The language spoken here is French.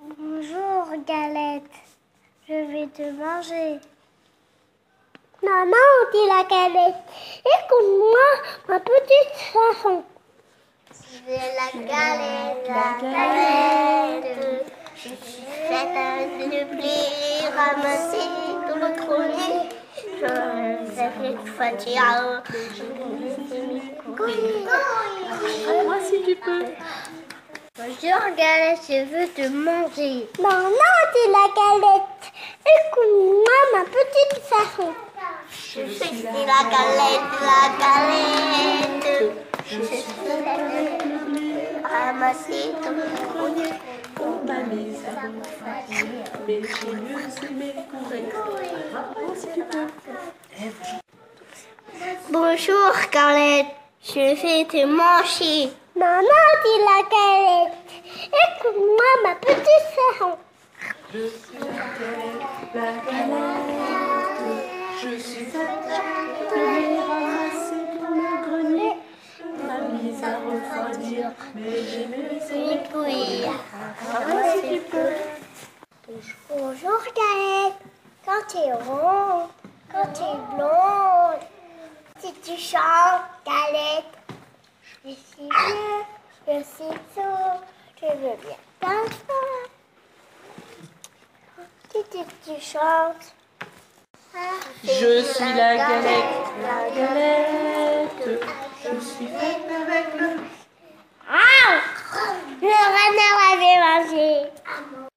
Bonjour Galette, je vais te manger. Maman, dit la galette, écoute-moi, ma petite chanson. Je la galette, la galette, je suis faite de blé ramassé dans le grenier. Je fois dire, Moi si tu peux. Bonjour Galette, je veux te manger. Non, non, dit la galette. Écoute-moi ma petite façon. Je suis la galette, la galette. Je suis ramassée dans le grenier. On m'a mis à bouffer. Mais j'ai mieux aimé courir. Moi si tu peux. Bonjour Galette, je vais te manger. Non, dit la galette. Écoute-moi ma petite façon. Je suis la galette, la galette. Je suis de blé ramassé dans le grenier. M'a mise à refroidir. Mais j'ai courir. Moi si tu peux. Bonjour Galette, quand tu es ronde, quand tu es blonde, si tu chantes Galette, je suis je suis sourd, je veux bien danser. Si tu chantes. Je suis la galette, la galette. Je suis faite avec le